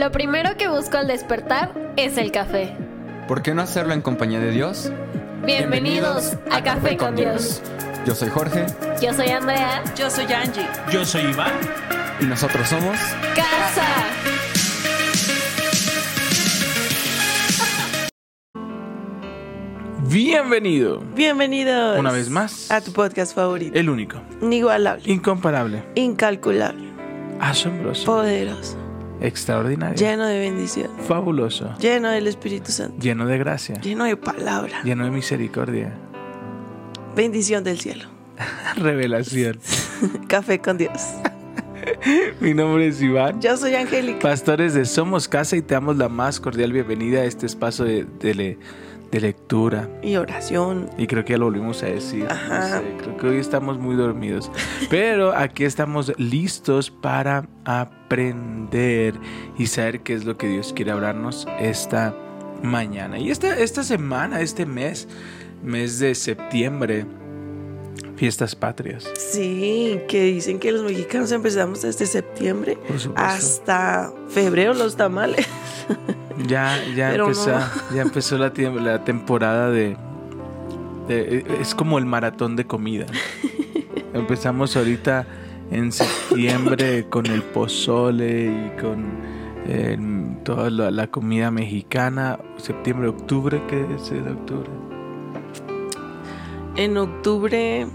Lo primero que busco al despertar es el café. ¿Por qué no hacerlo en compañía de Dios? Bienvenidos, a, Café con Dios. Yo soy Jorge Yo soy Andrea. Yo soy Angie. Yo soy Iván. y nosotros somos... Casa. Bienvenido. Bienvenidos. Una vez más. A tu podcast favorito. El único. Inigualable. Incomparable. incalculable. Asombroso. Poderoso. Extraordinario. Lleno de bendición. Fabuloso. Lleno del Espíritu Santo. Lleno de gracia. Lleno de palabra. Lleno de misericordia. Bendición del cielo. Revelación. Café con Dios. Mi nombre es Iván. Yo soy Angélica. Pastores de Somos Casa y te damos la más cordial bienvenida a este espacio de, de de lectura. Y oración. Y creo que ya lo volvimos a decir. no Ajá. sé, creo que hoy estamos muy dormidos. Pero aquí estamos listos para aprender y saber qué es lo que Dios quiere hablarnos esta mañana. Y esta, esta semana, este mes, mes de septiembre, fiestas patrias. Sí, que dicen que los mexicanos empezamos desde septiembre hasta febrero los tamales. Ya, ya, empezó, no. ya empezó la, temporada de, de- Es como el maratón de comida. Empezamos ahorita en septiembre con el pozole y con eh, toda la, la comida mexicana. Septiembre, octubre, ¿qué es de octubre? En octubre,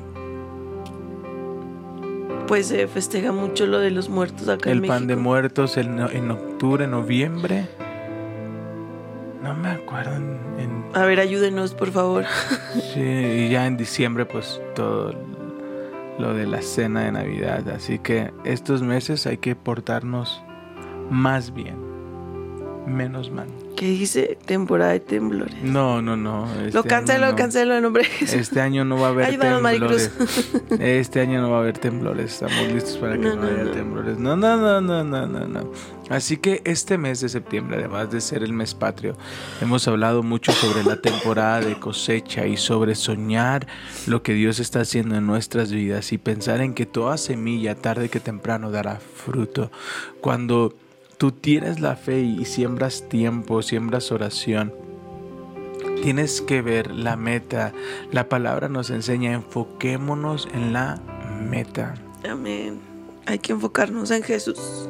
pues se festeja mucho lo de los muertos acá El en pan de México. muertos el en octubre, noviembre. No me acuerdo en- en A ver, ayúdenos, por favor. Sí, y ya en diciembre pues todo lo de la cena de Navidad. Así que estos meses hay que portarnos más bien, menos mal. ¿Qué dice? Temporada de temblores. No, no, no. este lo cancelo, no. cancelo en nombre. Este año no va a haber Ayúdanos, temblores. Maricruz. Este año no va a haber temblores. Estamos listos para que No, no, no, haya no. temblores. No, no, no, no, no, no, no. Así que este mes de septiembre, además de ser el mes patrio, hemos hablado mucho sobre la temporada de cosecha y sobre soñar lo que Dios está haciendo en nuestras vidas y pensar en que toda semilla tarde que temprano dará fruto. Cuando tú tienes la fe y siembras tiempo, siembras oración, Tienes que ver la meta. La palabra nos enseña, enfoquémonos en la meta. Amén. Hay que enfocarnos en Jesús.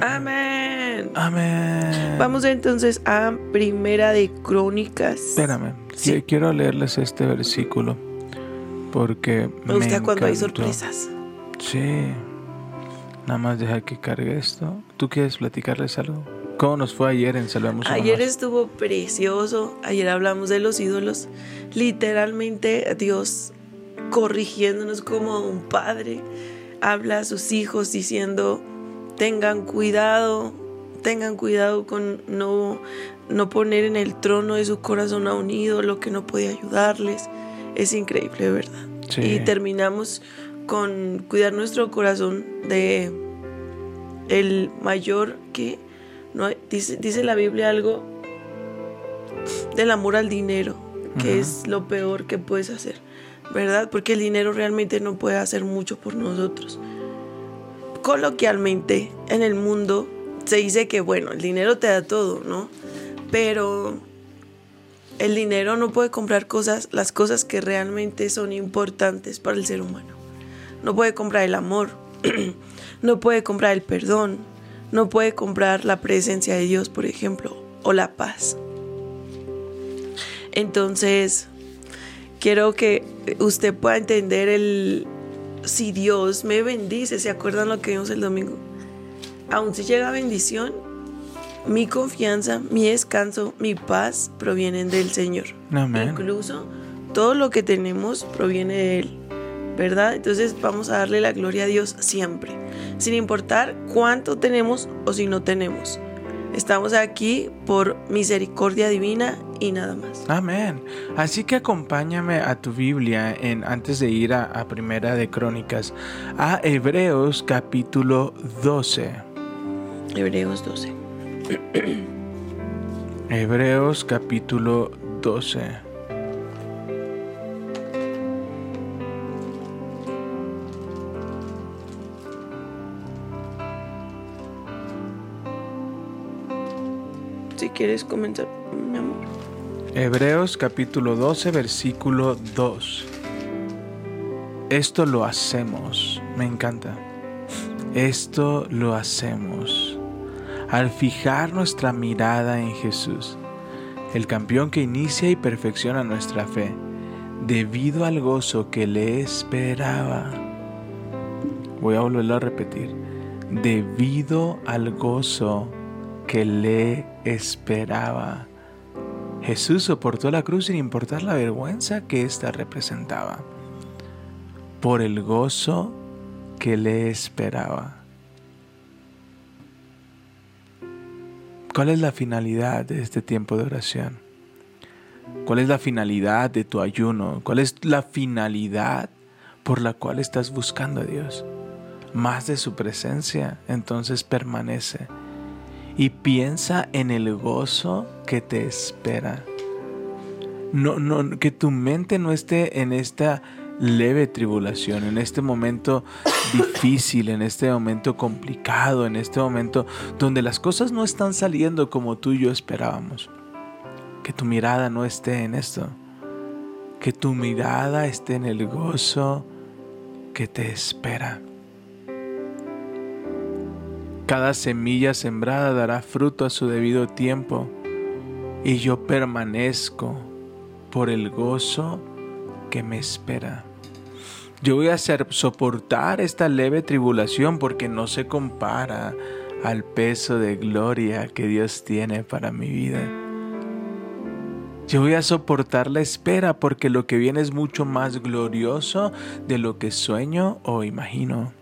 Amén. Amén. Vamos entonces a Primera de Crónicas. Espérame, Sí. quiero leerles este versículo porque Me gusta cuando hay sorpresas. Sí. Nada más deja que cargue esto. ¿Tú quieres platicarles algo? ¿Cómo nos fue ayer en Salvemos a Ayer estuvo precioso. Ayer hablamos de los ídolos. Literalmente Dios corrigiéndonos como un padre. Habla a sus hijos diciendo, tengan cuidado, tengan cuidado con no, no poner en el trono de su corazón a un ídolo que no puede ayudarles. Es increíble, ¿verdad? Sí. Y terminamos con cuidar nuestro corazón de el mayor que no dice, dice la Biblia algo del amor al dinero, que es lo peor que puedes hacer, ¿verdad? Porque el dinero realmente no puede hacer mucho por nosotros. Coloquialmente, en el mundo se dice que, bueno, el dinero te da todo, ¿no? Pero el dinero no puede comprar cosas, las cosas que realmente son importantes para el ser humano. No puede comprar el amor, no puede comprar el perdón, no puede comprar la presencia de Dios, por ejemplo, o la paz. Entonces, quiero que usted pueda entender el si Dios me bendice, ¿se acuerdan lo que vimos el domingo? Aun si llega bendición, mi confianza, mi descanso, mi paz provienen del Señor. Amén. Incluso todo lo que tenemos proviene de Él, ¿verdad? Entonces vamos a darle la gloria a Dios siempre, sin importar cuánto tenemos o si no tenemos. Estamos aquí por misericordia divina y nada más. Amén. Así que acompáñame a tu Biblia en antes de ir a, a Primera de Crónicas a Hebreos capítulo 12. Hebreos 12. Hebreos capítulo 12. Si quieres comenzar, mi amor. Hebreos capítulo 12, versículo 2. Esto lo hacemos, me encanta. Esto lo hacemos al fijar nuestra mirada en Jesús, el campeón que inicia y perfecciona nuestra fe, debido al gozo que le esperaba. Voy a volverlo a repetir. Debido al gozo que le esperaba. Jesús soportó la cruz sin importar la vergüenza que ésta representaba, por el gozo que le esperaba. ¿Cuál es la finalidad de este tiempo de oración? ¿Cuál es la finalidad de tu ayuno? ¿Cuál es la finalidad por la cual estás buscando a Dios? Más de su presencia, entonces permanece y piensa en el gozo que te espera. No, no, que tu mente no esté en esta leve tribulación, en este momento difícil, en este momento complicado, en este momento donde las cosas no están saliendo como tú y yo esperábamos. Que tu mirada no esté en esto. Que tu mirada esté en el gozo que te espera. Cada semilla sembrada dará fruto a su debido tiempo, y yo permanezco por el gozo que me espera. Yo voy a hacer soportar esta leve tribulación porque no se compara al peso de gloria que Dios tiene para mi vida. Yo voy a soportar la espera porque lo que viene es mucho más glorioso de lo que sueño o imagino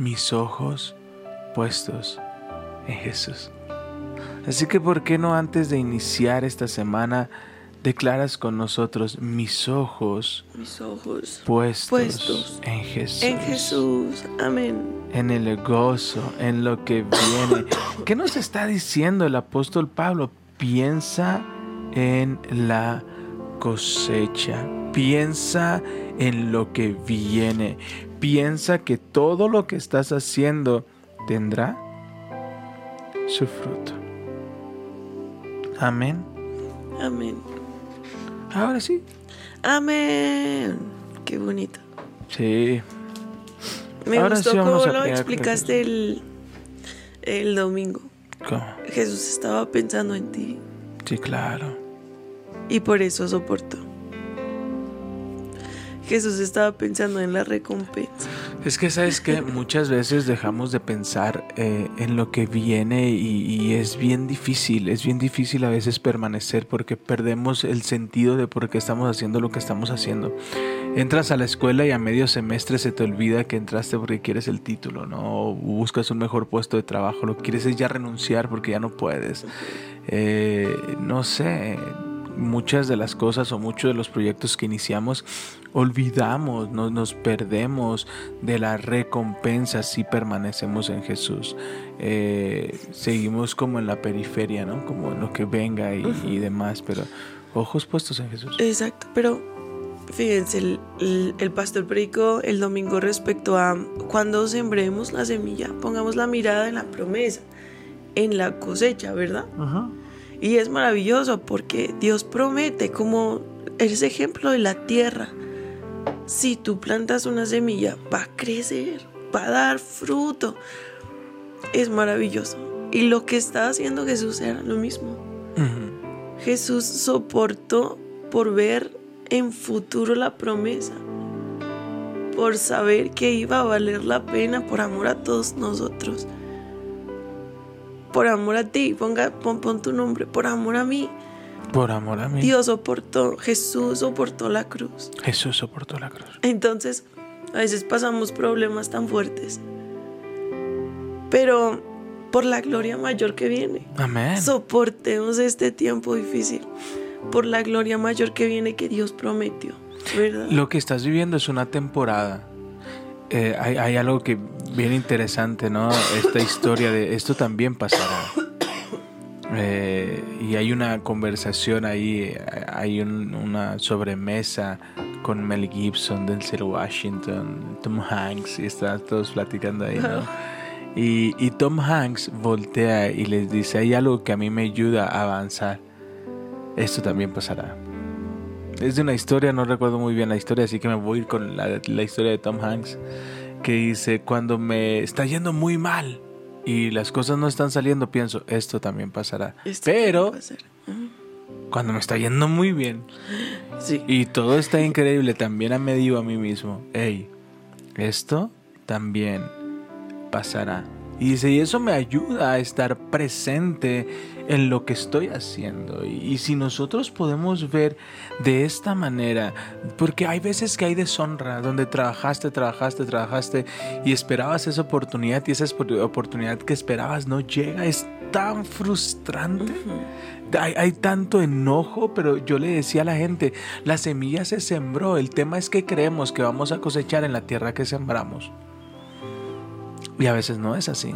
mis ojos puestos en Jesús. Así que, ¿por qué no antes de iniciar esta semana declaras con nosotros mis ojos, mis ojos puestos, en Jesús? En Jesús, amén. En el gozo, en lo que viene. ¿Qué nos está diciendo el apóstol Pablo? Piensa en la cosecha. Piensa en lo que viene piensa que todo lo que estás haciendo tendrá su fruto. Amén. Amén. Ahora sí. Amén. Qué bonito. Sí. Me gustó cómo lo explicaste el, el domingo. ¿Cómo? Jesús estaba pensando en ti. Sí, claro. Y por eso soportó. Jesús estaba pensando en la recompensa. Es que sabes que muchas veces dejamos de pensar eh, en lo que viene y, es bien difícil, es bien difícil a veces permanecer porque perdemos el sentido de por qué estamos haciendo lo que estamos haciendo. Entras a la escuela y a medio semestre se te olvida que entraste porque quieres el título, ¿no? buscas un mejor puesto de trabajo, lo que quieres es ya renunciar porque ya no puedes. Eh, no sé, muchas de las cosas o muchos de los proyectos que iniciamos olvidamos, no, nos perdemos de la recompensa si permanecemos en Jesús. Eh, seguimos como en la periferia, ¿no? Como en lo que venga y, demás, pero ojos puestos en Jesús. Exacto, pero fíjense, el, el, pastor predicó el domingo respecto a cuando sembremos la semilla, pongamos la mirada en la promesa, en la cosecha, ¿verdad? Ajá. Y es maravilloso porque Dios promete como ese ejemplo de la tierra. Si tú plantas una semilla, va a crecer, va a dar fruto. Es maravilloso. Y lo que está haciendo Jesús era lo mismo. Jesús soportó por ver en futuro la promesa, por saber que iba a valer la pena por amor a todos nosotros por amor a ti, ponga, pon, tu nombre, por amor a mí. Por amor a mí. Dios soportó, Jesús soportó la cruz. Jesús soportó la cruz. Entonces, a veces pasamos problemas tan fuertes. Pero por la gloria mayor que viene. Amén. Soportemos este tiempo difícil. Por la gloria mayor que viene que Dios prometió. ¿verdad? Lo que estás viviendo es una temporada. Eh, hay, algo que bien interesante, ¿no? Esta historia de esto también pasará. Eh, y hay una conversación ahí, hay una sobremesa con Mel Gibson, Denzel Washington, Tom Hanks, y están todos platicando ahí, ¿no? Y, y Tom Hanks voltea y les dice, hay algo que a mí me ayuda a avanzar. Esto también pasará. Es de una historia, no recuerdo muy bien la historia, así que me voy a ir con la, la historia de Tom Hanks, que dice, cuando me está yendo muy mal y las cosas no están saliendo, pienso, esto también pasará. Esto Pero cuando me está yendo muy bien Sí. y todo está increíble, también me digo a mí mismo, hey, esto también pasará. Y dice, y eso me ayuda a estar presente en lo que estoy haciendo. Y, y si nosotros podemos ver de esta manera, porque hay veces que hay deshonra, donde trabajaste, trabajaste, trabajaste y esperabas esa oportunidad y esa oportunidad que esperabas no llega, es tan frustrante. Hay, hay tanto enojo, pero yo le decía a la gente, la semilla se sembró, el tema es que creemos que vamos a cosechar en la tierra que sembramos. Y a veces no es así.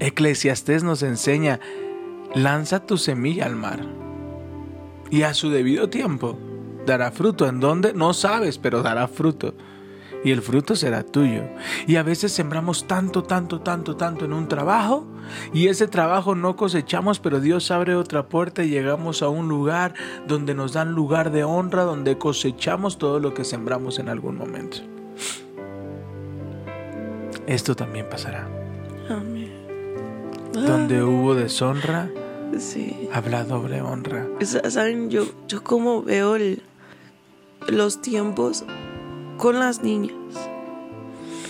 Eclesiastés nos enseña, lanza tu semilla al mar y a su debido tiempo dará fruto. ¿En dónde? No sabes, pero dará fruto. Y el fruto será tuyo. Y a veces sembramos tanto, tanto, tanto, tanto en un trabajo y ese trabajo no cosechamos, pero Dios abre otra puerta y llegamos a un lugar donde nos dan lugar de honra, donde cosechamos todo lo que sembramos en algún momento. Esto también pasará. Amén. Donde hubo deshonra, Sí. habla doble honra. Sa- Saben, yo, yo como veo el- los tiempos con las niñas.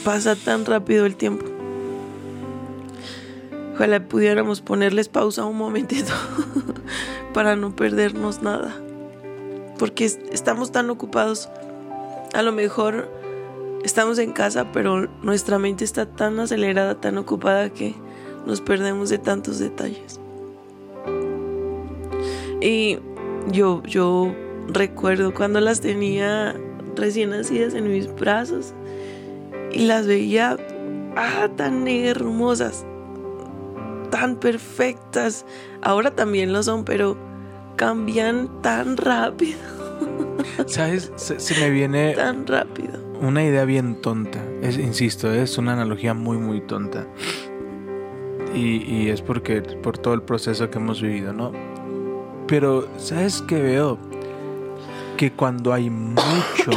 Pasa tan rápido el tiempo. Ojalá pudiéramos ponerles pausa un momentito para no perdernos nada. Porque es- estamos tan ocupados. A lo mejor estamos en casa, pero nuestra mente está tan acelerada, tan ocupada que nos perdemos de tantos detalles. Y yo, yo recuerdo cuando las tenía recién nacidas en mis brazos y las veía ah, tan hermosas, tan perfectas. Ahora también lo son, pero cambian tan rápido, ¿Sabes? Se, se me viene tan rápido. una idea bien tonta. Es, insisto, es una analogía muy, muy tonta. Y, y es porque por todo el proceso que hemos vivido, ¿no? Pero, ¿sabes qué veo? Que cuando hay mucho,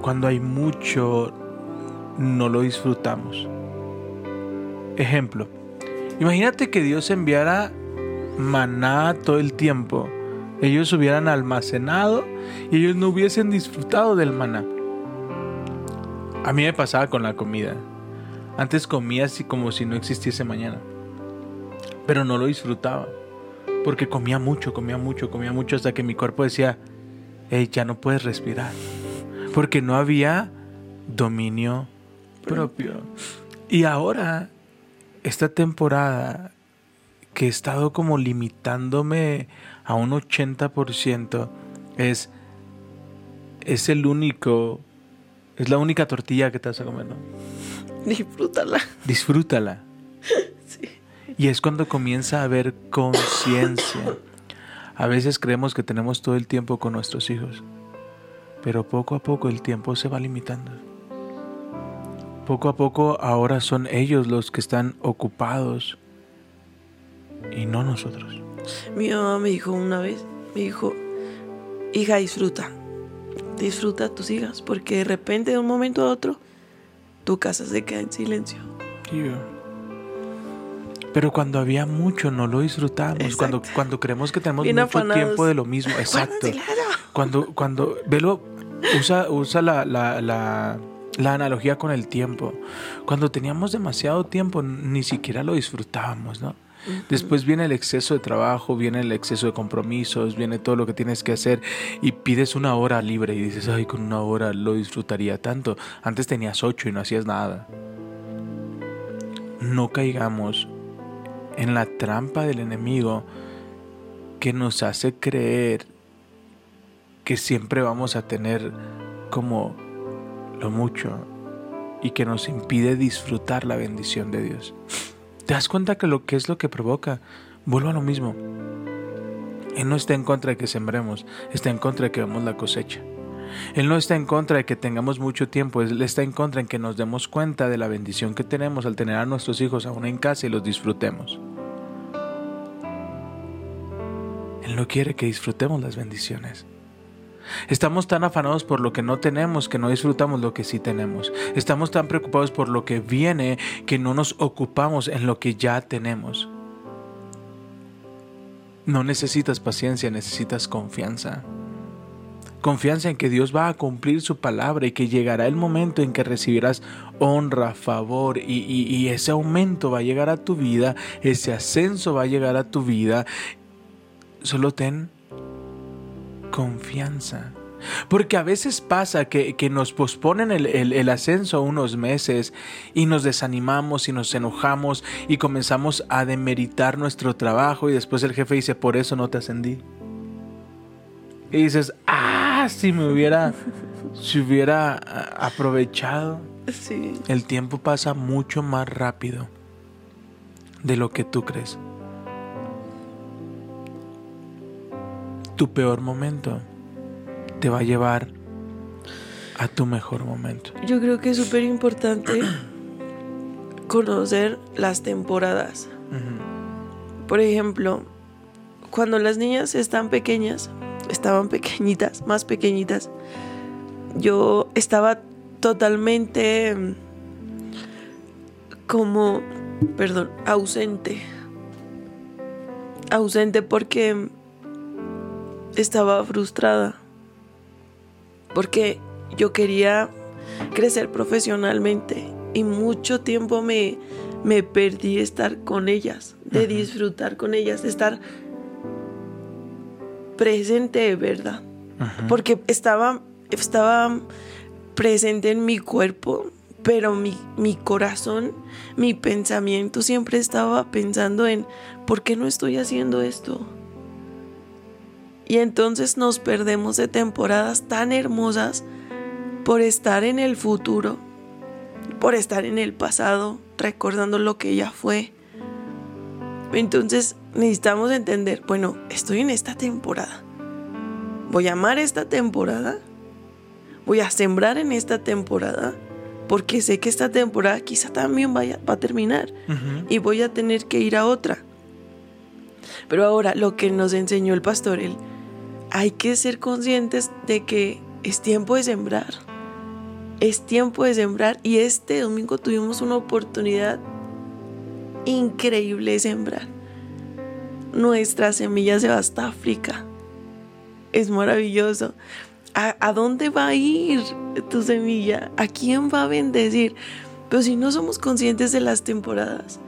cuando hay mucho, no lo disfrutamos. Ejemplo, imagínate que Dios enviara maná todo el tiempo. Ellos hubieran almacenado y ellos no hubiesen disfrutado del maná. A mí me pasaba con la comida. Antes comía así como si no existiese mañana. Pero no lo disfrutaba. Porque comía mucho, comía mucho, comía mucho hasta que mi cuerpo decía, hey, ya no puedes respirar. Porque no había dominio propio. Y ahora, esta temporada que he estado como limitándome a un 80% es, es el único, es la única tortilla que te vas a comer, ¿no? Disfrútala. Disfrútala. Y es cuando comienza a haber conciencia. A veces creemos que tenemos todo el tiempo con nuestros hijos, pero poco a poco el tiempo se va limitando. Poco a poco ahora son ellos los que están ocupados y no nosotros. Mi mamá me dijo una vez, me dijo, hija, disfruta. Disfruta a tus hijas, porque de repente de un momento a otro tu casa se queda en silencio. Pero cuando había mucho no lo disfrutamos. Cuando, Exacto. cuando creemos que tenemos Bien mucho afanados. tiempo de lo mismo. Exacto. Cuando, cuando, velo, usa, usa la, la, la, la analogía con el tiempo. Cuando teníamos demasiado tiempo, ni siquiera lo disfrutábamos, ¿no? Después viene el exceso de trabajo, viene el exceso de compromisos, viene todo lo que tienes que hacer y pides una hora libre y dices, ay, con una hora lo disfrutaría tanto. Antes tenías ocho y no hacías nada. No caigamos en la trampa del enemigo que nos hace creer que siempre vamos a tener como lo mucho y que nos impide disfrutar la bendición de Dios. ¿Te das cuenta que lo que es lo que provoca? Vuelvo a lo mismo. Él no está en contra de que sembremos, está en contra de que vemos la cosecha. Él no está en contra de que tengamos mucho tiempo, Él está en contra en que nos demos cuenta de la bendición que tenemos al tener a nuestros hijos aún en casa y los disfrutemos. Él no quiere que disfrutemos las bendiciones. Estamos tan afanados por lo que no tenemos que no disfrutamos lo que sí tenemos. Estamos tan preocupados por lo que viene que no nos ocupamos en lo que ya tenemos. No necesitas paciencia, necesitas confianza. Confianza en que Dios va a cumplir su palabra y que llegará el momento en que recibirás honra, favor y, ese aumento va a llegar a tu vida, ese ascenso va a llegar a tu vida. Solo ten confianza. Porque a veces pasa que, nos posponen el, el, ascenso unos meses y nos desanimamos y nos enojamos y comenzamos a demeritar nuestro trabajo y después el jefe dice, por eso no te ascendí. Y dices, ah, si me hubiera, si hubiera aprovechado. Sí. El tiempo pasa mucho más rápido de lo que tú crees. Tu peor momento te va a llevar a tu mejor momento. Yo creo que es súper importante conocer las temporadas. Por ejemplo, cuando las niñas están pequeñas, estaban pequeñitas, más pequeñitas, yo estaba totalmente mm, como, perdón, ausente. Ausente porque estaba frustrada. Porque yo quería crecer profesionalmente y mucho tiempo me, me perdí estar con ellas, de disfrutar con ellas, de estar presente de verdad. Porque estaba, estaba presente en mi cuerpo, pero mi, mi, corazón, mi pensamiento siempre estaba pensando en, ¿por qué no estoy haciendo esto? Y entonces nos perdemos de temporadas tan hermosas por estar en el futuro, por estar en el pasado, recordando lo que ya fue. Entonces necesitamos entender, bueno, estoy en esta temporada. Voy a amar esta temporada. Voy a sembrar en esta temporada. Porque sé que esta temporada quizá también vaya, va a terminar. Y voy a tener que ir a otra. Pero ahora lo que nos enseñó el pastor, el hay que ser conscientes de que es tiempo de sembrar. Es tiempo de sembrar y este domingo tuvimos una oportunidad increíble de sembrar. Nuestra semilla se va hasta África. Es maravilloso. ¿A, dónde va a ir tu semilla? ¿A quién va a bendecir? Pero si no somos conscientes de las temporadas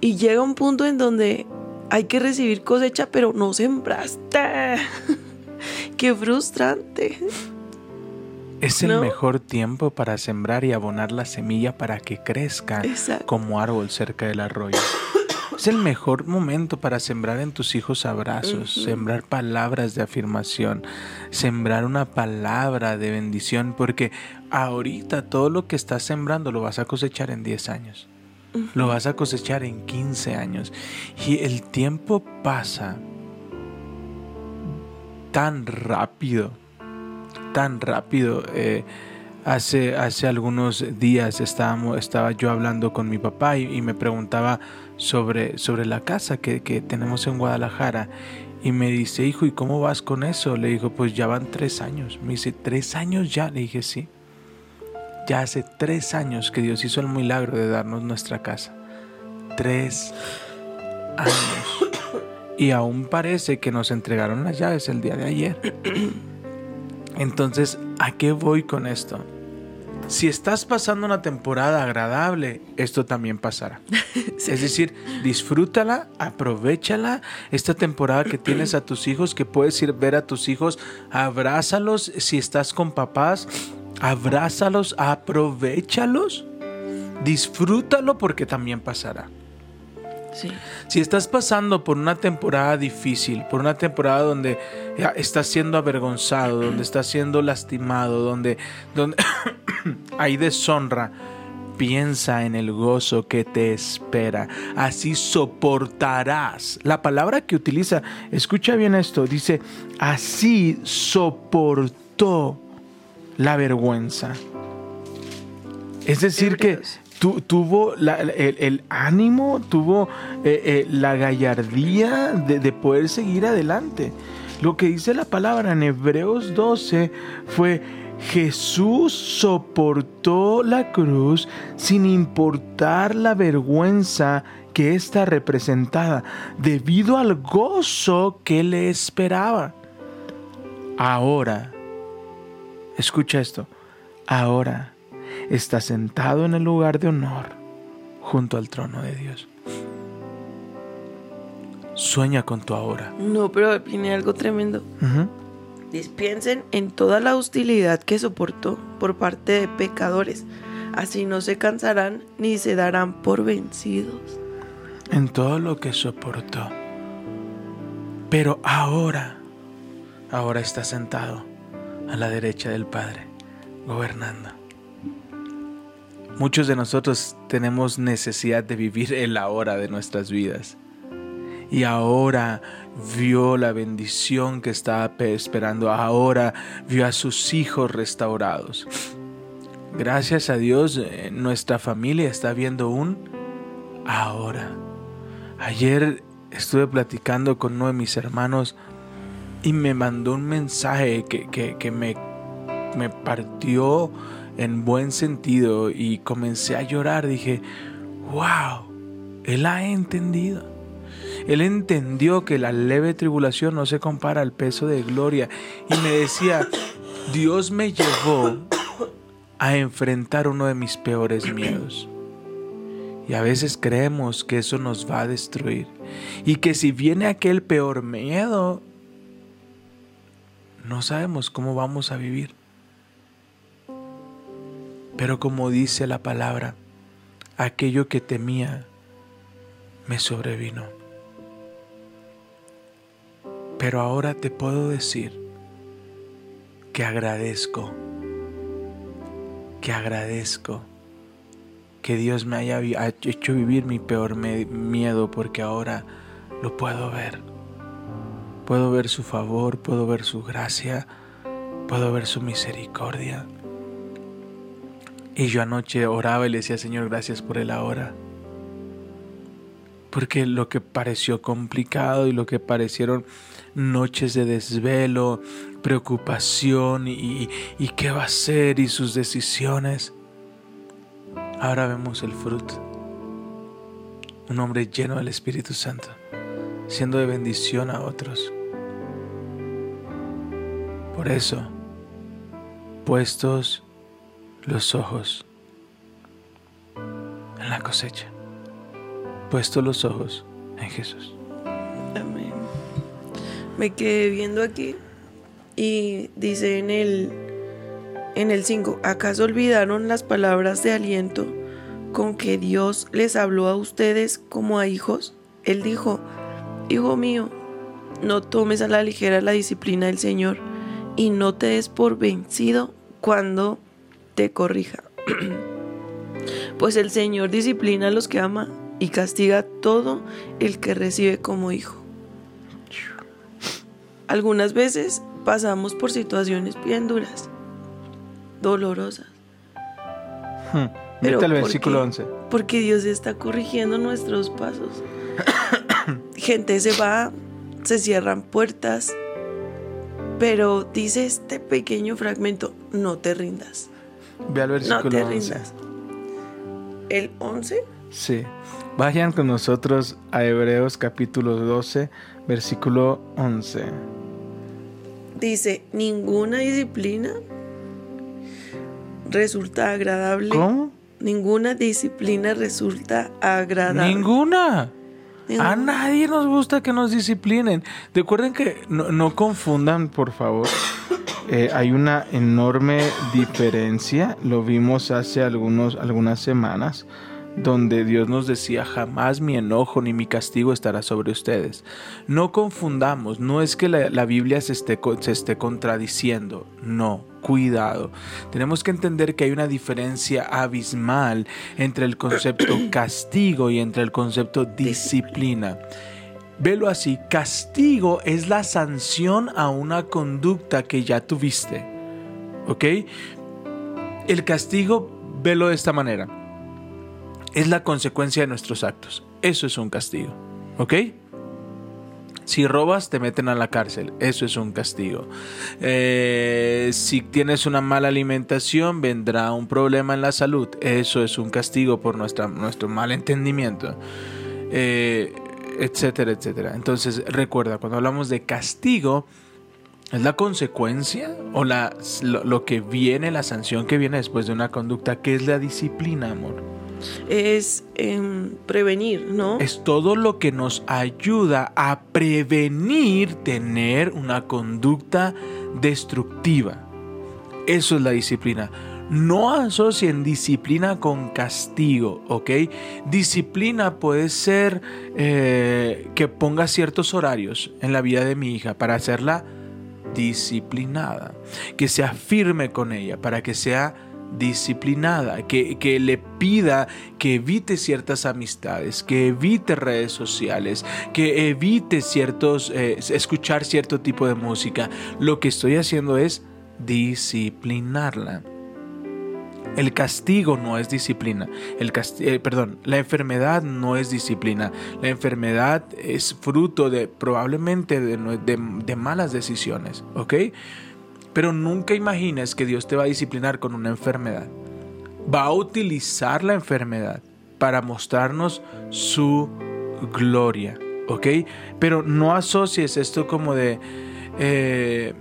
y llega un punto en donde hay que recibir cosecha, pero no sembraste. Qué frustrante. Es el mejor tiempo para sembrar y abonar la semilla para que crezca como árbol cerca del arroyo. Es el mejor momento para sembrar en tus hijos abrazos, sembrar palabras de afirmación, sembrar una palabra de bendición, porque ahorita todo lo que estás sembrando lo vas a cosechar en 10 años. Lo vas a cosechar en 15 años. Y el tiempo pasa tan rápido, tan rápido. Eh, hace, hace algunos días estábamos, estaba yo hablando con mi papá y, me preguntaba sobre, sobre la casa que, tenemos en Guadalajara. Y me dice, hijo, ¿y cómo vas con eso? Le digo, pues ya van tres años. Me dice, ¿tres años ya? Le dije, sí. Ya hace tres años que Dios hizo el milagro de darnos nuestra casa. Tres años y aún parece que nos entregaron las llaves el día de ayer. Entonces, ¿a qué voy con esto? Si estás pasando una temporada agradable, esto también pasará. Es decir, disfrútala, aprovechala. Esta temporada que tienes a tus hijos, que puedes ir a ver a tus hijos, abrázalos. Si estás con papás, abrázalos, aprovechalos. Disfrútalo porque también pasará. Si estás pasando por una temporada difícil, por una temporada donde estás siendo avergonzado, donde estás siendo lastimado, donde, donde hay deshonra, piensa en el gozo que te espera. Así soportarás. La palabra que utiliza, escucha bien esto, dice, así soportó la vergüenza. Es decir, que tu- tuvo la- el, el ánimo, tuvo eh, eh, la gallardía de, de poder seguir adelante. Lo que dice la palabra en Hebreos 12 fue, Jesús soportó la cruz sin importar la vergüenza que ésta representada, debido al gozo que le esperaba. Ahora, escucha esto, ahora está sentado en el lugar de honor junto al trono de Dios. Sueña con tu ahora. No, pero viene algo tremendo. Piensen en toda la hostilidad que soportó por parte de pecadores. Así no se cansarán ni se darán por vencidos. En todo lo que soportó. Pero ahora, ahora está sentado a la derecha del Padre, gobernando. Muchos de nosotros tenemos necesidad de vivir el ahora de nuestras vidas. Y ahora vio la bendición que estaba pe- esperando. Ahora vio a sus hijos restaurados. Gracias a Dios, eh, nuestra familia está viendo un ahora. Ayer estuve platicando con uno de mis hermanos y me mandó un mensaje que, que- que me, me partió en buen sentido y comencé a llorar. Dije, wow, él ha entendido. Él entendió que la leve tribulación no se compara al peso de gloria. Y me decía, Dios me llevó a enfrentar uno de mis peores miedos. Y a veces creemos que eso nos va a destruir. Y que si viene aquel peor miedo, no sabemos cómo vamos a vivir. Pero como dice la palabra, aquello que temía me sobrevino. Pero ahora te puedo decir que agradezco, que agradezco que Dios me haya hecho vivir mi peor miedo porque ahora lo puedo ver. Puedo ver su favor, puedo ver su gracia, puedo ver su misericordia. Y yo anoche oraba y le decía, Señor, gracias por el ahora. Porque lo que pareció complicado y lo que parecieron noches de desvelo, preocupación y, qué va a ser y sus decisiones, ahora vemos el fruto. Un hombre lleno del Espíritu Santo, siendo de bendición a otros. Por eso, puestos los ojos en la cosecha, puestos los ojos en Jesús. Amén. Me quedé viendo aquí y dice en el en el 5, ¿acaso olvidaron las palabras de aliento con que Dios les habló a ustedes como a hijos? Él dijo, Hijo mío, no tomes a la ligera la disciplina del Señor y no te des por vencido cuando te corrija. pues el Señor disciplina a los que ama y castiga a todo el que recibe como hijo. Algunas veces pasamos por situaciones bien duras, dolorosas, Hmm. Pero ¿por versículo qué? 11. porque Dios está corrigiendo nuestros pasos. Gente se va, se cierran puertas, pero dice este pequeño fragmento, no te rindas, Ve al no versículo te 11. rindas. El 11 Sí. Vayan con nosotros a Hebreos capítulo 12, versículo 11. Dice, ninguna disciplina resulta agradable. ¿Cómo? Ninguna disciplina resulta agradable. Ninguna. A nadie nos gusta que nos disciplinen. Recuerden que no, no confundan, por favor. Eh, hay una enorme diferencia. Lo vimos hace algunos, algunas semanas. Donde Dios nos decía, jamás mi enojo ni mi castigo estará sobre ustedes. No confundamos, no es que la, la Biblia se esté, se esté contradiciendo, no, cuidado. Tenemos que entender que hay una diferencia abismal entre el concepto castigo y entre el concepto disciplina. Velo así, castigo es la sanción a una conducta que ya tuviste. ¿ok? El castigo, velo de esta manera, es la consecuencia de nuestros actos. Eso es un castigo, ¿ok? Si robas, te meten a la cárcel. Eso es un castigo. Eh, si tienes una mala alimentación, vendrá un problema en la salud. Eso es un castigo por nuestra, nuestro mal entendimiento. Eh, etcétera, etcétera. Entonces, recuerda, cuando hablamos de castigo, es la consecuencia o la, lo, lo que viene, la sanción que viene después de una conducta, que es la disciplina, amor es em, prevenir, ¿no? Es todo lo que nos ayuda a prevenir tener una conducta destructiva. Eso es la disciplina. No asocien disciplina con castigo, ¿ok? Disciplina puede ser eh, que ponga ciertos horarios en la vida de mi hija para hacerla disciplinada, que sea firme con ella, para que sea disciplinada, que, le pida que evite ciertas amistades, que evite redes sociales, que evite ciertos, eh, escuchar cierto tipo de música. Lo que estoy haciendo es disciplinarla. El castigo no es disciplina. El eh, perdón, la enfermedad no es disciplina. La enfermedad es fruto de probablemente de, de malas decisiones. ¿Ok? Pero nunca imagines que Dios te va a disciplinar con una enfermedad. Va a utilizar la enfermedad para mostrarnos su gloria, ¿ok? Pero no asocies esto como de, eh,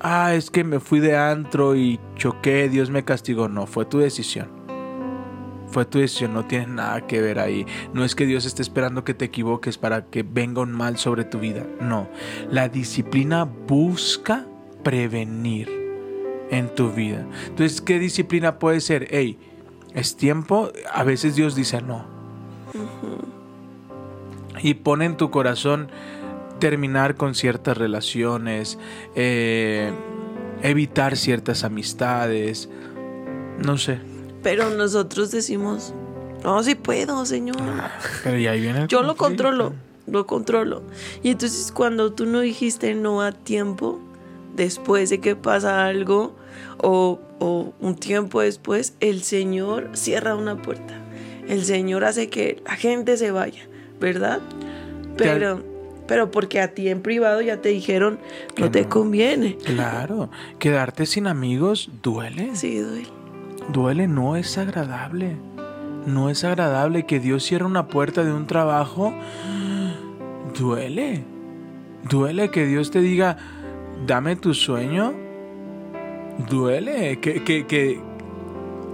ah, es que me fui de antro y choqué, Dios me castigó. No, fue tu decisión. Fue tu decisión, no tiene nada que ver ahí. No es que Dios esté esperando que te equivoques para que venga un mal sobre tu vida. No, la disciplina busca prevenir en tu vida. Entonces, ¿qué disciplina puede ser? Hey, es tiempo. A veces Dios dice no. Y pone en tu corazón terminar con ciertas relaciones, eh, evitar ciertas amistades, no sé. Pero nosotros decimos, no, si puedo, Señor. Ah, pero viene Yo lo controlo, lo controlo. Y entonces cuando tú no dijiste no a tiempo, después de que pasa algo o, un tiempo después, el Señor cierra una puerta. El Señor hace que la gente se vaya, ¿verdad? Pero, pero porque a ti en privado ya te dijeron, no te conviene. Claro, quedarte sin amigos duele. Sí, duele. Duele, no es agradable. No es agradable que Dios cierre una puerta de un trabajo. Duele. Duele que Dios te diga, dame tu sueño, duele que, que,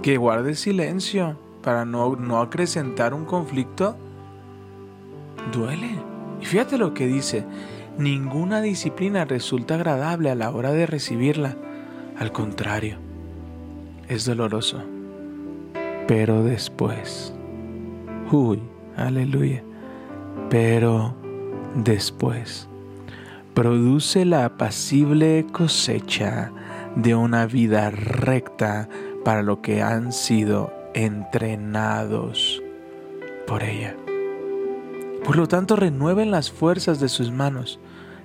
que, guardes silencio para no, no acrecentar un conflicto, duele. Y fíjate lo que dice, ninguna disciplina resulta agradable a la hora de recibirla, al contrario, es doloroso. Pero después, uy, aleluya, pero después produce la apacible cosecha de una vida recta para lo que han sido entrenados por ella. Por lo tanto, renueven las fuerzas de sus manos,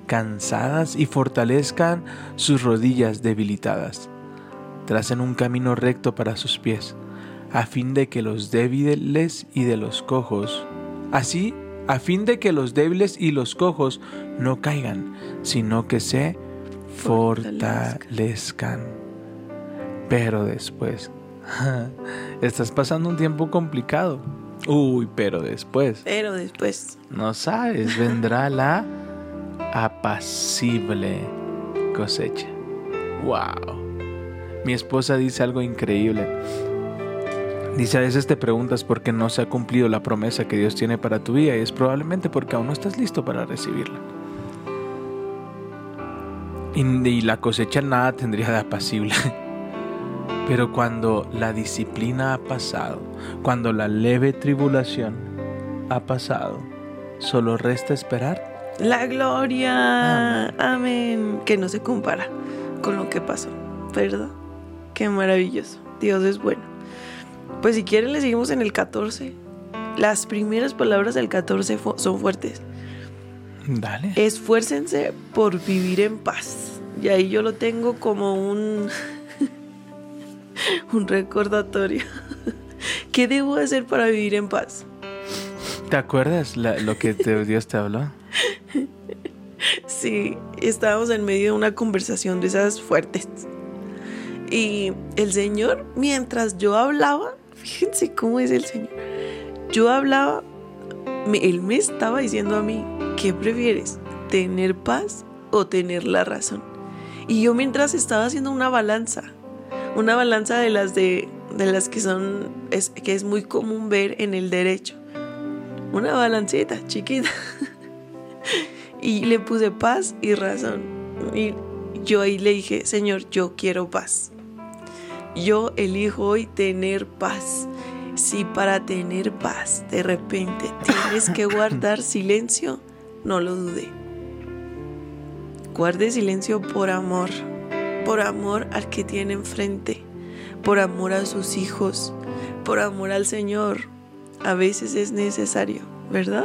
cansadas y fortalezcan sus rodillas debilitadas. Tracen un camino recto para sus pies, a fin de que los débiles y de los cojos, así a fin de que los débiles y los cojos no caigan, sino que se fortalezcan. Pero después, estás pasando un tiempo complicado. Uy, pero después. Pero después. No sabes, vendrá la apacible cosecha. Wow. Mi esposa dice algo increíble. Dice, a veces te preguntas por qué no se ha cumplido la promesa que Dios tiene para tu vida y es probablemente porque aún no estás listo para recibirla. Y, la cosecha nada tendría de apacible. Pero cuando la disciplina ha pasado, cuando la leve tribulación ha pasado, solo resta esperar. La gloria. Amén. Amén. Que no se compara con lo que pasó, ¿verdad? Qué maravilloso. Dios es bueno. Pues si quieren le seguimos en el 14. Las primeras palabras del 14 son fuertes. Dale. Esfuércense por vivir en paz. Y ahí yo lo tengo como un un recordatorio. ¿Qué debo hacer para vivir en paz? ¿Te acuerdas la- lo que te- Dios te habló? Sí, estábamos en medio de una conversación de esas fuertes. Y el Señor, mientras yo hablaba, fíjense cómo es el Señor. Yo hablaba, me- Él me estaba diciendo a mí, ¿qué prefieres? ¿Tener paz o tener la razón? Y yo mientras estaba haciendo una balanza, una balanza de las de, de las que son, es, que es muy común ver en el derecho. Una balancita chiquita. Y le puse paz y razón. Y yo ahí le dije, Señor, yo quiero paz. Yo elijo hoy tener paz. Si para tener paz de repente tienes que guardar silencio, no lo dude. Guarde silencio por amor, por amor al que tiene enfrente, por amor a sus hijos, por amor al Señor. A veces es necesario, ¿verdad?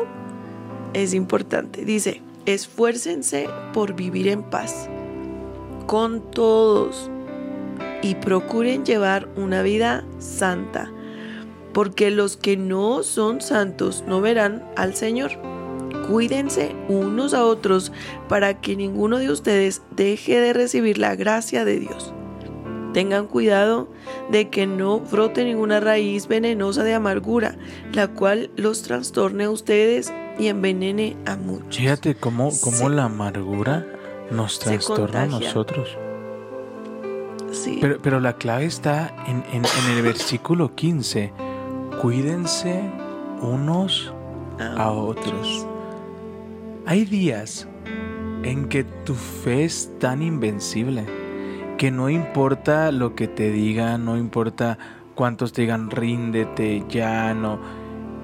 es importante. Dice, esfuércense por vivir en paz con todos y procuren llevar una vida santa, porque los que no son santos no verán al Señor. Cuídense unos a otros para que ninguno de ustedes deje de recibir la gracia de Dios. Tengan cuidado de que no brote ninguna raíz venenosa de amargura, la cual los trastorne a ustedes y envenene a muchos. Fíjate cómo, cómo la amargura nos trastorna a nosotros. Sí. Pero, pero la clave está en, en- en el versículo 15. Cuídense unos a otros. Hay días en que tu fe es tan invencible que no importa lo que te digan, no importa cuántos te digan ríndete, ya no,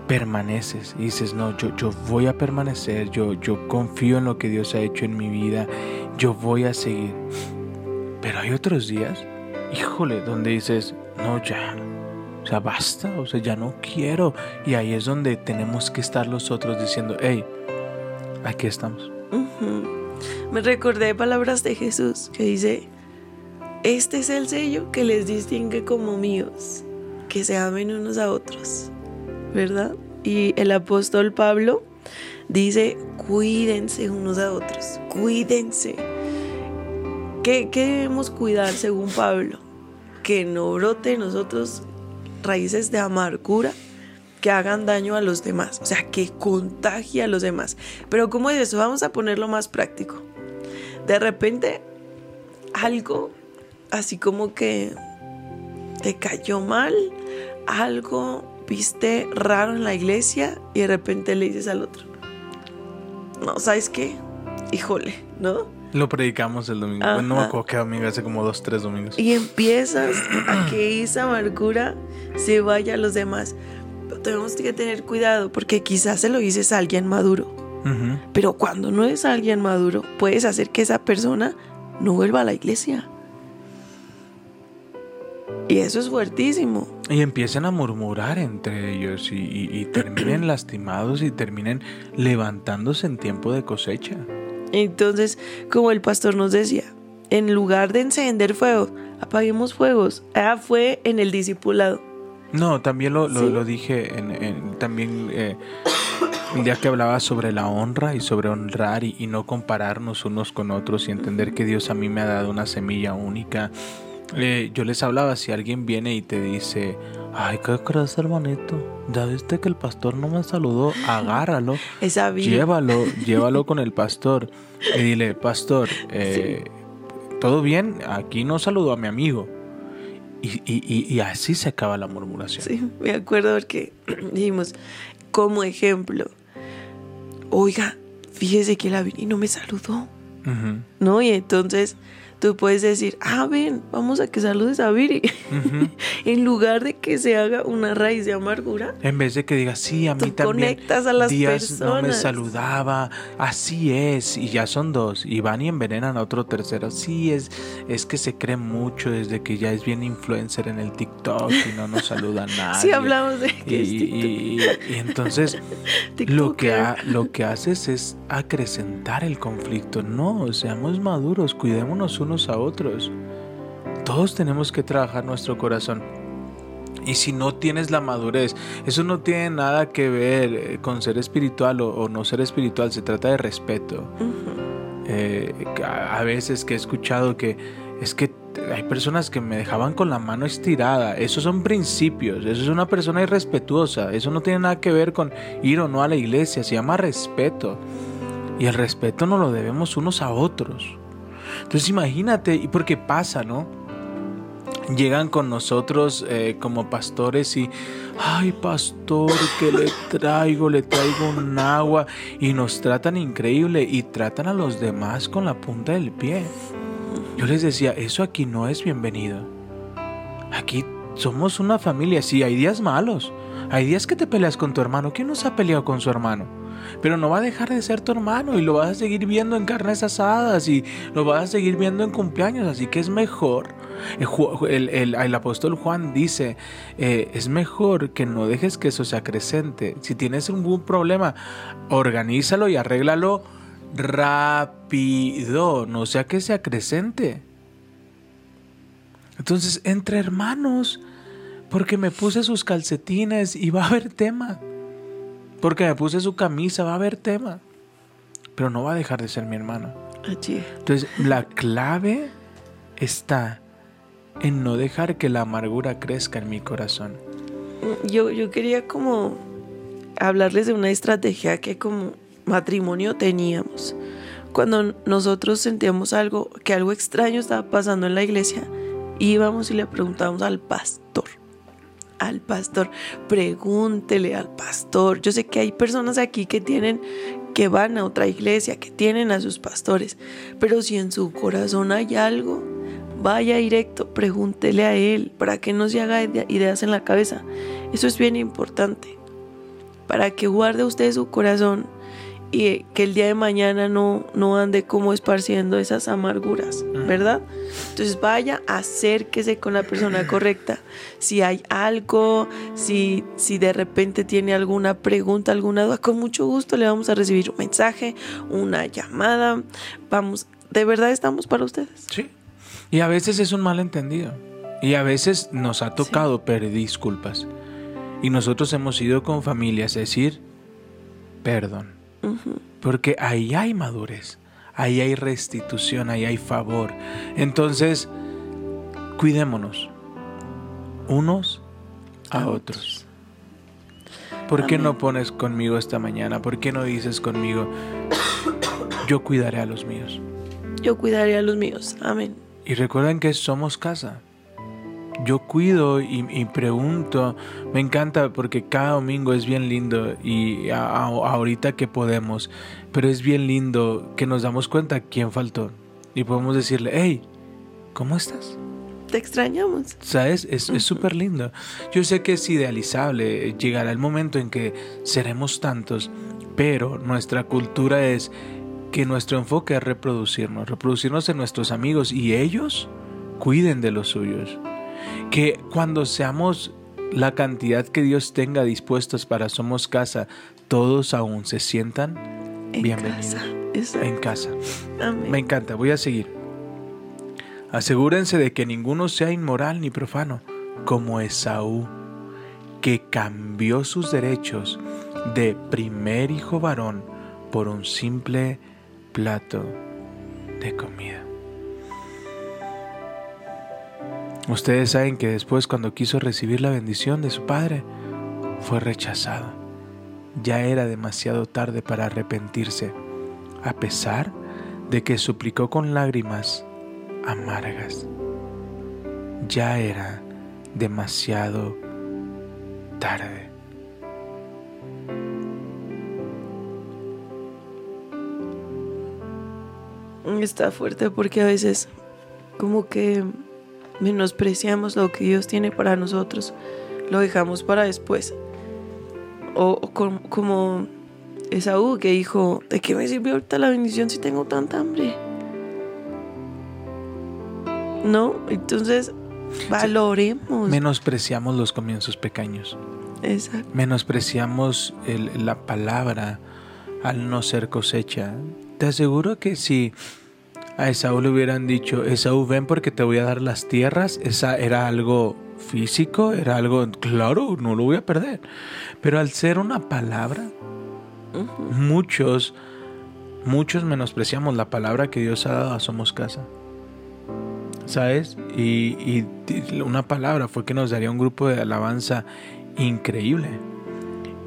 permaneces y dices, no, yo, yo voy a permanecer, yo, yo confío en lo que Dios ha hecho en mi vida, yo voy a seguir. Pero hay otros días, híjole, donde dices, no, ya, basta, o sea, ya no quiero. Y ahí es donde tenemos que estar los otros diciendo, hey, aquí estamos. Me recordé palabras de Jesús que dice, este es el sello que les distingue como míos, que se amen unos a otros, ¿verdad? Y el apóstol Pablo dice, cuídense unos a otros, cuídense. ¿Qué, qué debemos cuidar según Pablo? Que no brote nosotros raíces de amargura que hagan daño a los demás, o sea, que contagie a los demás. Pero ¿cómo es eso? Vamos a ponerlo más práctico. De repente, algo así como que te cayó mal, algo viste raro en la iglesia y de repente le dices al otro, no, ¿sabes qué? Híjole, ¿no? Lo predicamos el domingo. Bueno, no me Ajá. acuerdo qué domingo, hace como dos, tres domingos. Y empiezas a que esa amargura se vaya a los demás. Pero tenemos que tener cuidado porque quizás se lo dices a alguien maduro. Pero cuando no es alguien maduro, puedes hacer que esa persona no vuelva a la iglesia. Y eso es fuertísimo. Y empiecen a murmurar entre ellos y, y- y terminen lastimados y terminen levantándose en tiempo de cosecha. Entonces, como el pastor nos decía, en lugar de encender fuegos, apaguemos fuegos. Ah, fue en el discipulado. No, también lo, lo- ¿Sí? lo dije en, en- también eh, el día que hablaba sobre la honra y sobre honrar y, y no compararnos unos con otros y entender que Dios a mí me ha dado una semilla única. Eh, yo les hablaba, si alguien viene y te dice, ay, ¿qué crees, hermanito? Ya viste que el pastor no me saludó, agárralo, Esa llévalo, llévalo con el pastor y dile, pastor, eh, ¿todo bien? Aquí no saludó a mi amigo. Y, y- y- y así se acaba la murmuración. Sí, me acuerdo porque dijimos, como ejemplo, oiga, fíjese que la vi y no me saludó, ¿no? Y entonces tú puedes decir, ah, ven, vamos a que saludes a Viri. en lugar de que se haga una raíz de amargura, En vez de que diga, sí, a mí Tú también. conectas a las Díaz no me saludaba, así es, y ya son dos, y van y envenenan a otro tercero. Sí, es, es que se cree mucho desde que ya es bien influencer en el TikTok y no nos saluda a nadie. si hablamos de Y, que y- y- y entonces lo que, ha- lo que haces es acrecentar el conflicto. No, seamos maduros, cuidémonos unos a otros. Todos tenemos que trabajar nuestro corazón. Y si no tienes la madurez, eso no tiene nada que ver eh, con ser espiritual o, o no ser espiritual, se trata de respeto. Eh, a a veces que he escuchado que es que hay personas que me dejaban con la mano estirada, esos son principios, eso es una persona irrespetuosa, eso no tiene nada que ver con ir o no a la iglesia, se llama respeto. Y el respeto no lo debemos unos a otros. Entonces imagínate, y porque pasa, ¿no? llegan con nosotros eh, como pastores y, ay pastor, ¿qué le traigo? Le traigo un agua y nos tratan increíble y tratan a los demás con la punta del pie. Yo les decía, eso aquí no es bienvenido. Aquí somos una familia, sí, hay días malos. Hay días que te peleas con tu hermano. ¿Quién no se ha peleado con su hermano? Pero no va a dejar de ser tu hermano y lo vas a seguir viendo en carnes asadas y lo vas a seguir viendo en cumpleaños. Así que es mejor. El, apóstol Juan dice, eh, es mejor que no dejes que eso se acrecente. Si tienes algún problema, organízalo y arréglalo rápido. No sea que se acrecente. Entonces, entre hermanos, porque me puse sus calcetines y va a haber tema. Porque me puse su camisa, va a haber tema. Pero no va a dejar de ser mi hermano. Entonces, la clave está en no dejar que la amargura crezca en mi corazón. Yo, yo quería como hablarles de una estrategia que como matrimonio teníamos. Cuando nosotros sentíamos algo, que algo extraño estaba pasando en la iglesia, íbamos y le preguntábamos al pastor. Al pastor, pregúntele al pastor. Yo sé que hay personas aquí que tienen, que van a otra iglesia, que tienen a sus pastores, pero si en su corazón hay algo, vaya directo, pregúntele a él para que no se haga ide- ideas en la cabeza. Eso es bien importante. Para que guarde usted su corazón y que el día de mañana no, no ande como esparciendo esas amarguras, ¿verdad? Entonces vaya, acérquese con la persona correcta. Si hay algo, si, si de repente tiene alguna pregunta, alguna duda, con mucho gusto le vamos a recibir un mensaje, una llamada. Vamos, de verdad estamos para ustedes. Sí. Y a veces es un malentendido. Y a veces nos ha tocado pedir disculpas. Y nosotros hemos ido con familias a decir perdón. Porque ahí hay madurez, ahí hay restitución, ahí hay favor. Entonces, cuidémonos unos a, A otros. ¿Por qué no pones conmigo esta mañana? ¿Por qué no dices conmigo, yo cuidaré a los míos? Yo cuidaré a los míos. Amén. Y recuerden que somos casa. Yo cuido y, y pregunto. Me encanta porque cada domingo es bien lindo y a- a- ahorita que podemos. Pero es bien lindo que nos damos cuenta quién faltó. Y podemos decirle, hey, ¿cómo estás? Te extrañamos. ¿Sabes? Es es súper lindo. Yo sé que es idealizable. Llegará el momento en que seremos tantos. Pero nuestra cultura es que nuestro enfoque es reproducirnos. Reproducirnos en nuestros amigos y ellos cuiden de los suyos. Que cuando seamos la cantidad que Dios tenga dispuestos para Somos Casa, todos aún se sientan En bienvenidos casa. En casa. Amén. Me encanta, voy a seguir. Asegúrense de que ninguno sea inmoral ni profano, como Esaú, que cambió sus derechos de primer hijo varón por un simple plato de comida. Ustedes saben que después cuando quiso recibir la bendición de su padre, fue rechazado. Ya era demasiado tarde para arrepentirse, a pesar de que suplicó con lágrimas amargas. Ya era demasiado tarde. Está fuerte porque a veces como que menospreciamos lo que Dios tiene para nosotros, lo dejamos para después. O, o com- como Esaú que dijo, ¿de qué me sirvió ahorita la bendición si tengo tanta hambre? No, entonces valoremos. Menospreciamos los comienzos pequeños. Exacto. Menospreciamos el- la palabra al no ser cosecha. Te aseguro que si A Esaú le hubieran dicho, Esaú, ven porque te voy a dar las tierras. Esa era algo físico, era algo, claro, no lo voy a perder. Pero al ser una palabra, muchos, muchos menospreciamos la palabra que Dios ha dado a Somos Casa. ¿Sabes? Y, y una palabra fue que nos daría un grupo de alabanza increíble.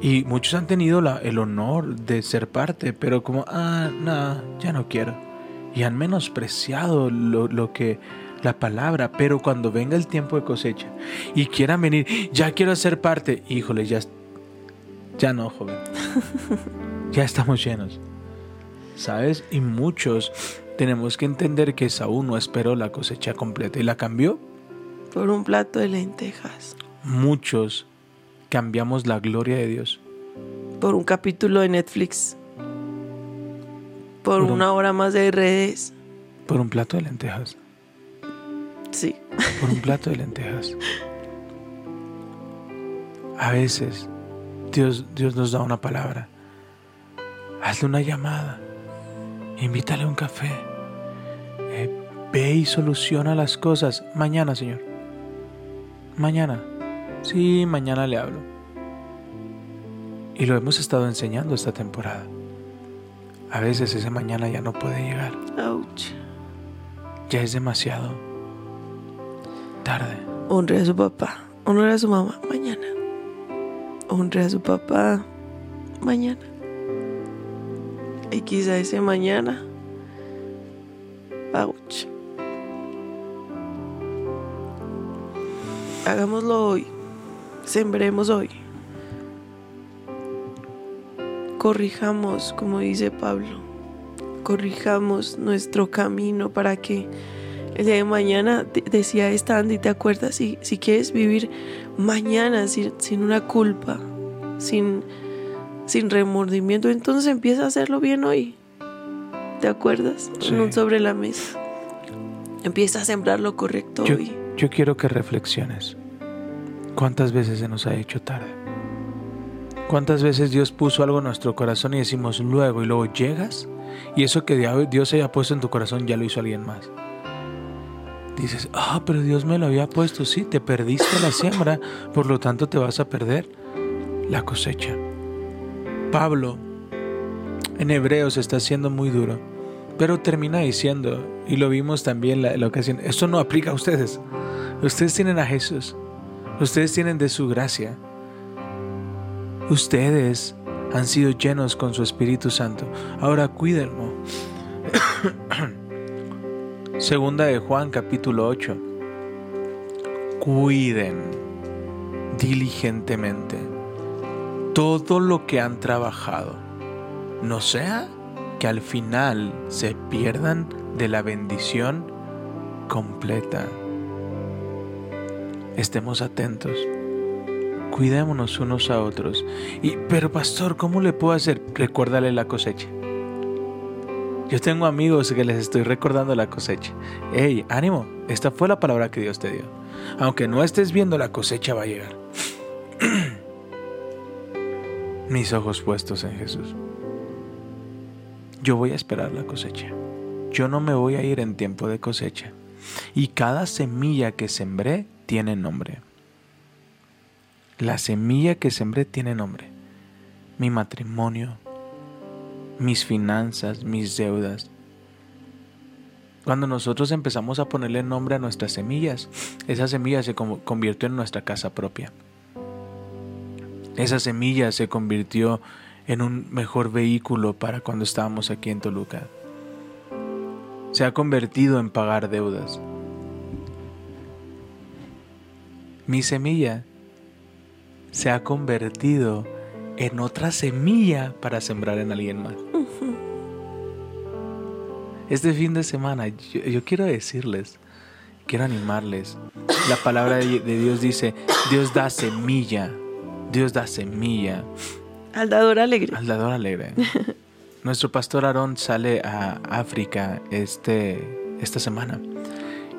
Y muchos han tenido la- el honor de ser parte, pero como, ah, no, ya no quiero. Y han menospreciado lo, lo que la palabra, pero cuando venga el tiempo de cosecha y quieran venir, ya quiero ser parte, híjole, ya, ya no, joven. ya estamos llenos. ¿Sabes? Y muchos tenemos que entender que Saúl no esperó la cosecha completa y la cambió. Por un plato de lentejas. Muchos cambiamos la gloria de Dios. Por un capítulo de Netflix. Por, Por un- una hora más de redes. Por un plato de lentejas. Sí. Por un plato de lentejas. A veces Dios, Dios nos da una palabra. Hazle una llamada. Invítale a un café. Eh, ve y soluciona las cosas. Mañana, Señor. Mañana. Sí, mañana le hablo. Y lo hemos estado enseñando esta temporada. A veces ese mañana ya no puede llegar. Ouch. Ya es demasiado tarde. Honre a su papá. Honre a su mamá. Mañana. Honre a su papá. Mañana. Y quizá ese mañana. Ouch. Hagámoslo hoy. Sembremos hoy. Corrijamos, como dice Pablo. Corrijamos nuestro camino para que el día de mañana, de- decía esta Andy, ¿te acuerdas? Si, si quieres vivir mañana sin, sin una culpa, sin, sin remordimiento, entonces empieza a hacerlo bien hoy. ¿Te acuerdas? Sí. No sobre la mesa. Empieza a sembrar lo correcto Yo, hoy. yo quiero que reflexiones. ¿Cuántas veces se nos ha hecho tarde? ¿Cuántas veces Dios puso algo en nuestro corazón y decimos luego y luego llegas y eso que Dios haya puesto en tu corazón ya lo hizo alguien más? Dices, ah, pero Dios me lo había puesto, sí, te perdiste la siembra, por lo tanto te vas a perder la cosecha. Pablo en Hebreos está siendo muy duro, pero termina diciendo, y lo vimos también la, la ocasión, esto no aplica a ustedes. Ustedes tienen a Jesús, ustedes tienen de su gracia. Ustedes han sido llenos con su Espíritu Santo. Ahora cuídenlo. Segunda de Juan capítulo 8. Cuiden diligentemente todo lo que han trabajado. No sea que al final se pierdan de la bendición completa. Estemos atentos. Cuidémonos unos a otros. Y, pero pastor, ¿cómo le puedo hacer? Recuérdale la cosecha. Yo tengo amigos que les estoy recordando la cosecha. Hey, ánimo, esta fue la palabra que Dios te dio. Aunque no estés viendo, la cosecha va a llegar. Mis ojos puestos en Jesús. Yo voy a esperar la cosecha. Yo no me voy a ir en tiempo de cosecha. Y cada semilla que sembré tiene nombre. La semilla que sembré tiene nombre. Mi matrimonio, mis finanzas, mis deudas. Cuando nosotros empezamos a ponerle nombre a nuestras semillas, esa semilla se convirtió en nuestra casa propia. Esa semilla se convirtió en un mejor vehículo para cuando estábamos aquí en Toluca. Se ha convertido en pagar deudas. Mi semilla se ha convertido en otra semilla para sembrar en alguien más. Este fin de semana yo, yo quiero decirles, quiero animarles. La palabra de, de Dios dice, Dios da semilla, Dios da semilla Al dador alegre. al dador alegre. Nuestro pastor Aarón sale a África este, esta semana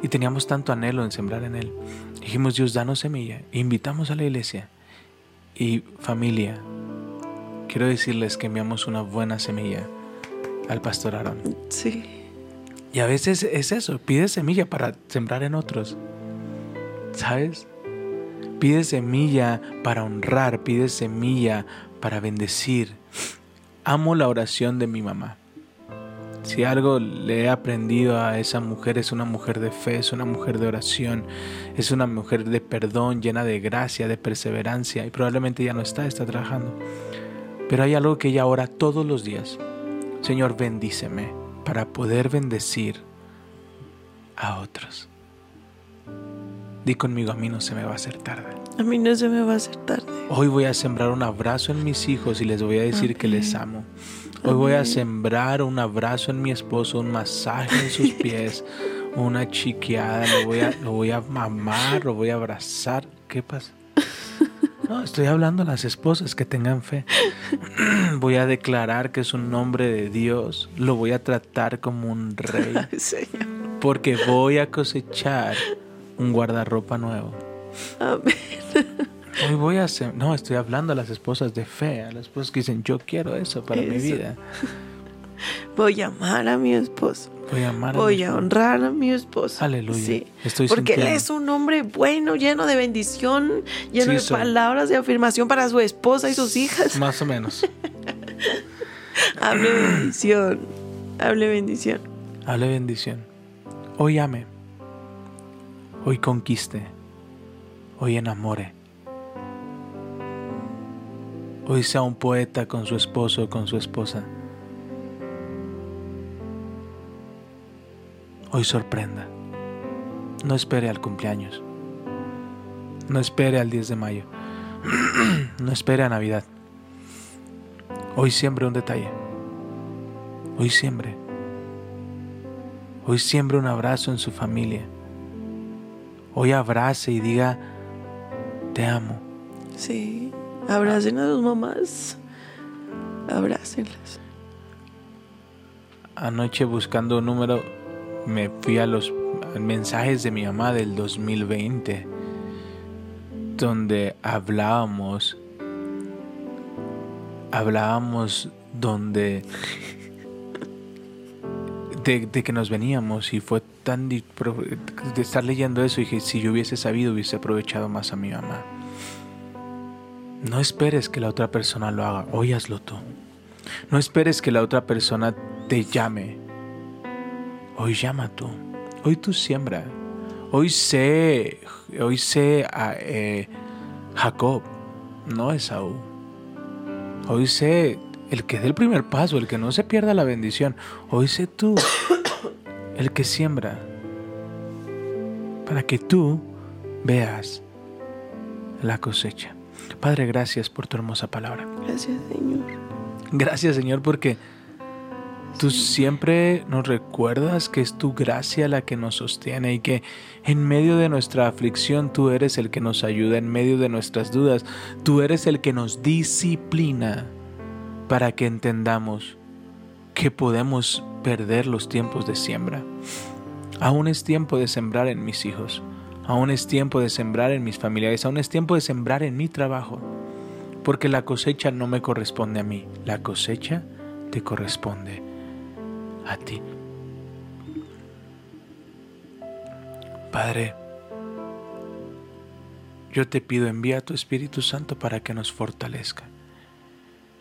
y teníamos tanto anhelo en sembrar en él. Dijimos, Dios, danos semilla. E invitamos a la iglesia y familia. Quiero decirles que enviamos una buena semilla al pastor Aarón. Sí. Y a veces es eso, pide semilla para sembrar en otros. ¿Sabes? Pide semilla para honrar, pide semilla para bendecir. Amo la oración de mi mamá. Si algo le he aprendido a esa mujer es una mujer de fe, es una mujer de oración, es una mujer de perdón, llena de gracia, de perseverancia y probablemente ya no está, está trabajando. Pero hay algo que ella ora todos los días. Señor, bendíceme para poder bendecir a otros. Di conmigo, a mí no se me va a hacer tarde. A mí no se me va a hacer tarde. Hoy voy a sembrar un abrazo en mis hijos y les voy a decir que les amo. Hoy voy a sembrar un abrazo en mi esposo, un masaje en sus pies, una chiqueada, lo voy a, lo voy a mamar, lo voy a abrazar. ¿Qué pasa? No, estoy hablando a las esposas que tengan fe. Voy a declarar que es un nombre de Dios. Lo voy a tratar como un rey. Porque voy a cosechar un guardarropa nuevo. Amén. Hoy voy a hacer. No, estoy hablando a las esposas de fe, a las esposas que dicen, yo quiero eso para mi vida. Voy a amar a mi esposo. Voy a amar Voy honrar a mi esposo. Aleluya. Sí. Estoy Porque él es un hombre bueno, lleno de bendición, lleno Sí, de soy. palabras de afirmación para su esposa y sus hijas. Más o menos. Hable bendición. Hable bendición. Hable bendición. Hoy ame. Hoy conquiste. Hoy enamore. Hoy sea un poeta con su esposo o con su esposa. Hoy sorprenda. No espere al cumpleaños. No espere al 10 de mayo. no espere a Navidad. Hoy siembre un detalle. Hoy siembre. Hoy siembre un abrazo en su familia. Hoy abrace y diga, te amo. Sí. Abracen a sus mamás. Abrácenlas. Anoche buscando un número me fui a los mensajes de mi mamá del 2020 donde hablábamos hablábamos donde de, que nos veníamos y fue tan de estar leyendo eso y si yo hubiese sabido hubiese aprovechado más a mi mamá no esperes que la otra persona lo haga hoy hazlo tú no esperes que la otra persona te llame Hoy llama tú. Hoy tú siembra. Hoy sé, hoy sé a eh, Jacob, no Esaú. Hoy sé el que dé el primer paso, el que no se pierda la bendición. Hoy sé tú, el que siembra, para que tú veas la cosecha. Padre, gracias por tu hermosa palabra. Gracias, Señor. Gracias Señor porque tú siempre nos recuerdas que es tu gracia la que nos sostiene y que en medio de nuestra aflicción tú eres el que nos ayuda, en medio de nuestras dudas tú eres el que nos disciplina para que entendamos que podemos perder los tiempos de siembra. Aún es tiempo de sembrar en mis hijos, aún es tiempo de sembrar en mis familiares, aún es tiempo de sembrar en mi trabajo porque la cosecha no me corresponde a mí, la cosecha te corresponde a ti. Padre, yo te pido envía a tu Espíritu Santo para que nos fortalezca.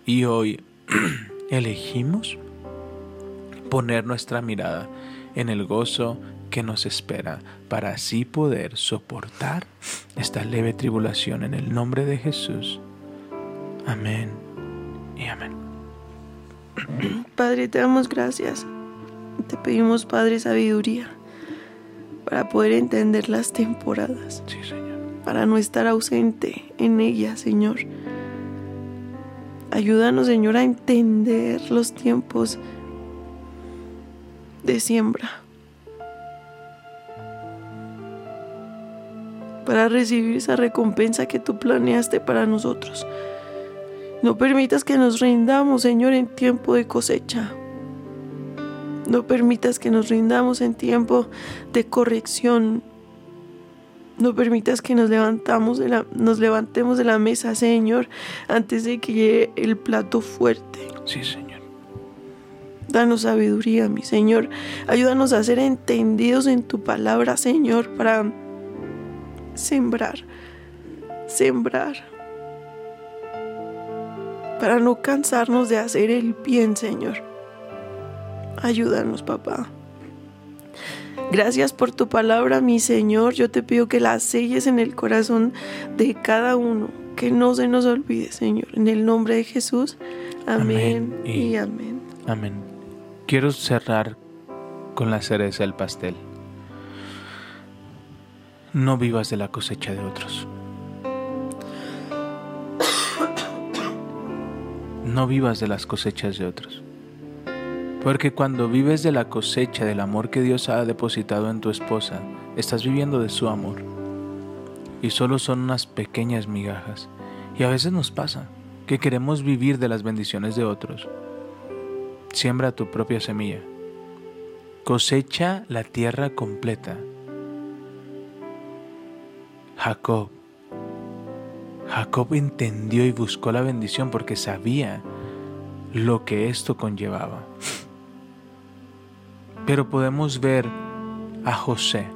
Y hoy elegimos poner nuestra mirada en el gozo que nos espera para así poder soportar esta leve tribulación en el nombre de Jesús. Amén y amén. Padre, te damos gracias. Te pedimos, Padre, sabiduría para poder entender las temporadas, Sí, Señor. para no estar ausente en ellas, Señor. Ayúdanos, Señor, a entender los tiempos de siembra. Para recibir esa recompensa que tú planeaste para nosotros. No permitas que nos rindamos, Señor, en tiempo de cosecha. No permitas que nos rindamos en tiempo de corrección. No permitas que nos, levantamos de la- nos levantemos de la mesa, Señor, antes de que llegue el plato fuerte. Sí, Señor. Danos sabiduría, mi Señor. Ayúdanos a ser entendidos en tu palabra, Señor, para sembrar, sembrar. Para no cansarnos de hacer el bien, Señor. Ayúdanos, papá. Gracias por tu palabra, mi Señor. Yo te pido que la selles en el corazón de cada uno. Que no se nos olvide, Señor. En el nombre de Jesús. Amén, Amén. y Y- amén. Amén. Quiero cerrar con la cereza del pastel. No vivas de la cosecha de otros. No vivas de las cosechas de otros. Porque cuando vives de la cosecha del amor que Dios ha depositado en tu esposa, estás viviendo de su amor. Y solo son unas pequeñas migajas. Y a veces nos pasa que queremos vivir de las bendiciones de otros. Siembra tu propia semilla. Cosecha la tierra completa. Jacob. Jacob entendió y buscó la bendición porque sabía lo que esto conllevaba. Pero podemos ver a José.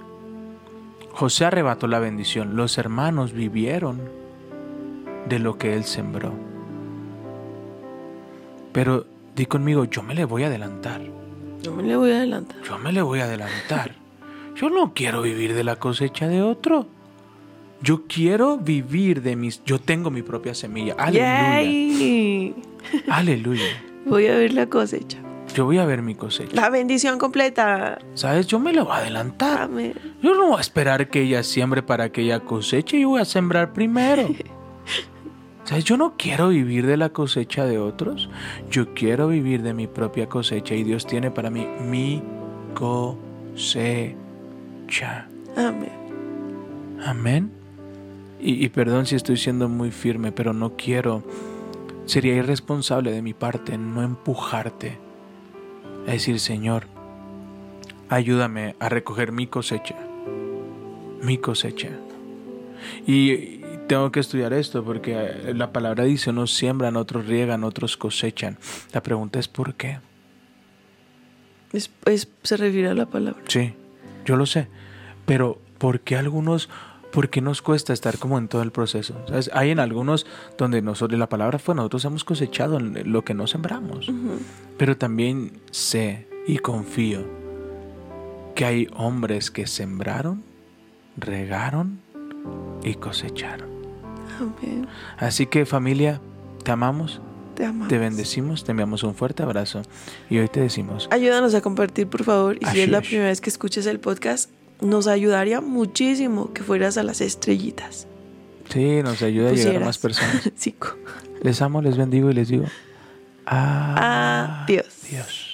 José arrebató la bendición. Los hermanos vivieron de lo que él sembró. Pero di conmigo, yo me le voy a adelantar. No me le voy a adelantar. Yo me le voy a adelantar. Yo no quiero vivir de la cosecha de otro. Yo quiero vivir de mis... Yo tengo mi propia semilla. Aleluya. Yay. Aleluya. Voy a ver la cosecha. Yo voy a ver mi cosecha. La bendición completa. ¿Sabes? Yo me le voy a adelantar. Amén. Yo no voy a esperar que ella siembre para que ella coseche. Yo voy a sembrar primero. ¿Sabes? Yo no quiero vivir de la cosecha de otros. Yo quiero vivir de mi propia cosecha. Y Dios tiene para mí mi cosecha. Amén. Amén. Y, y perdón si estoy siendo muy firme, pero no quiero. Sería irresponsable de mi parte no empujarte a decir, Señor, ayúdame a recoger mi cosecha. Mi cosecha. Y, tengo que estudiar esto porque eh, la palabra dice, unos siembran, otros riegan, otros cosechan. La pregunta es, ¿por qué? Es- es- se refiere a la palabra. Sí, yo lo sé. Pero ¿por qué algunos, por qué nos cuesta estar como en todo el proceso? ¿Sabes? Hay en algunos donde nosotros, la palabra fue, nosotros hemos cosechado lo que no sembramos. Pero también sé y confío que hay hombres que sembraron, regaron y cosecharon. Amén. Así que familia, te amamos, Te amamos. te bendecimos, te enviamos un fuerte abrazo y hoy te decimos, Ayúdanos a compartir, por favor. Y si es la primera vez que escuches el podcast, nos ayudaría muchísimo que fueras a las estrellitas. sí, nos ayuda a llegar a más personas. Les amo, les bendigo y les digo Adiós. adiós.